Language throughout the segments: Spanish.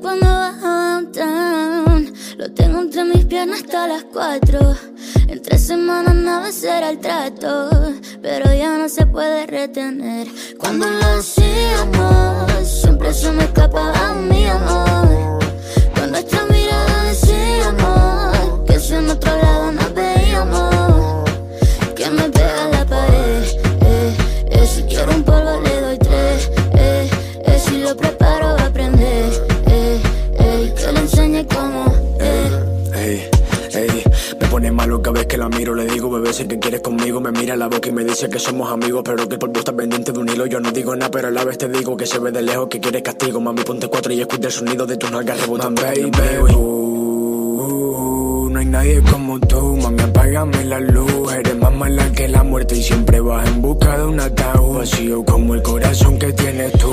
cuando bajo downtown Lo tengo entre mis piernas hasta las cuatro. En tres semanas nada será el trato Pero ya no se puede retener. Cuando lo hacíamos Siempre se me escapaba mi amor. Malo cada vez que la miro. Le digo, bebé, sé que quieres conmigo. Me mira la boca y me dice que somos amigos, pero que el polvo está pendiente de un hilo. Yo no digo nada, pero a la vez te digo que se ve de lejos que quieres castigo. Mami, ponte cuatro y escucha el sonido de tus nalgas rebotando. Baby, uh, no hay nadie como tú. Mami, apágame la luz. Eres más mala que la muerte y siempre vas en busca de un ataúd vacío como el corazón que tienes tú.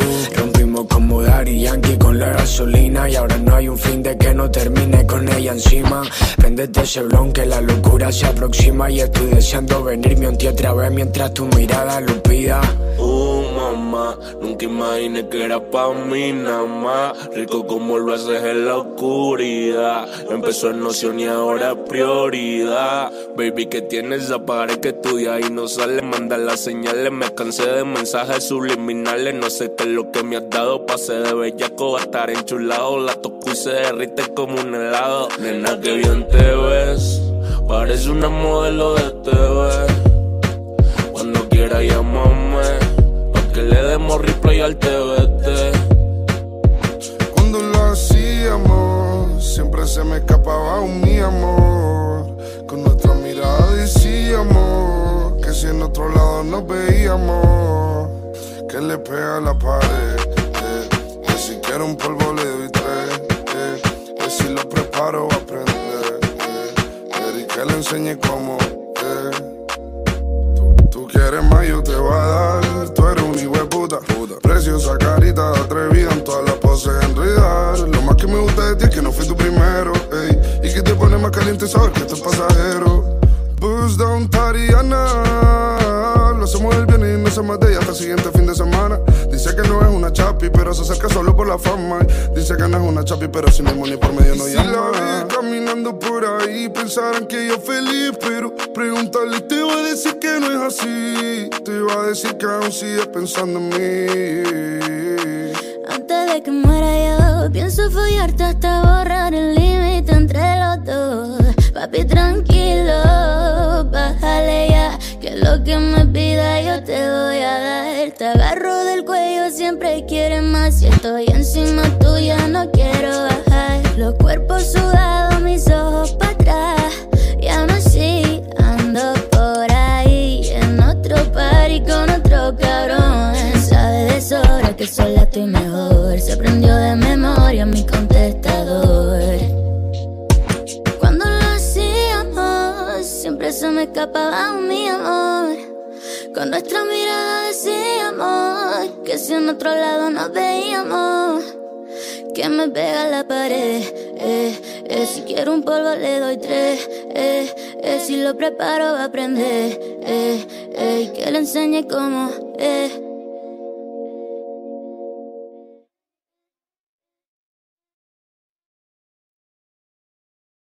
Yankee con la gasolina y ahora no hay un fin de que no termine con ella encima. Prendete ese blon que la locura se aproxima y estoy deseando venirme un tío otra vez mientras tu mirada lo pida. Nunca imaginé que era pa' mí nada más. Rico como lo haces en la oscuridad. Empezó en noción y ahora es prioridad. Baby, que tienes esa pared que estudia y no sale. Manda las señales, me cansé de mensajes subliminales. No sé qué es lo que me has dado. Pase de bellaco a estar enchulado. La toco y se derrite como un helado. Nena, que bien te ves. Parece una modelo de TV. Cuando quiera le al TVT Cuando lo hacíamos, siempre se me escapaba un mi amor. Con nuestra mirada decíamos que si en otro lado nos veíamos, que le pega a la pared. eh, que si quiero un polvo le doy tres. eh, que si lo preparo va a aprender. eh, eh, que le enseñe cómo. eh. Tú, tú quieres más, yo te voy a dar. Esto es pasajero. Boost down, Tariana. Lo hacemos el viernes y no se más de ella hasta el siguiente fin de semana. Dice que no es una chapi, pero se acerca solo por la fama. Dice que no es una chapi, pero sin ni por medio no llama. Si la vi caminando por ahí, pensarán que yo feliz, pero pregúntale, te va a decir que no es así. Te va a decir que aún sigue pensando en mí. Antes de que muera yo, pienso follarte hasta borrar el límite entre los dos. Papi, tranquilo, bájale ya, que lo que me pida yo te voy a dar. Te agarro del cuello, siempre quieres más. Si estoy encima tuya, no quiero bajar. Los cuerpos sudados, mis ojos para atrás. Ya no así, ando por ahí, en otro party con otro cabrón. Sabe de sobra que sola estoy mejor. Se aprendió de memoria mi contestador. Se me escapaba mi amor. Con nuestra mirada decíamos que si en otro lado nos veíamos. Que me pega la pared, eh, eh, si quiero un polvo le doy tres, eh, eh, si lo preparo va a aprender, eh, eh, que le enseñe cómo, eh.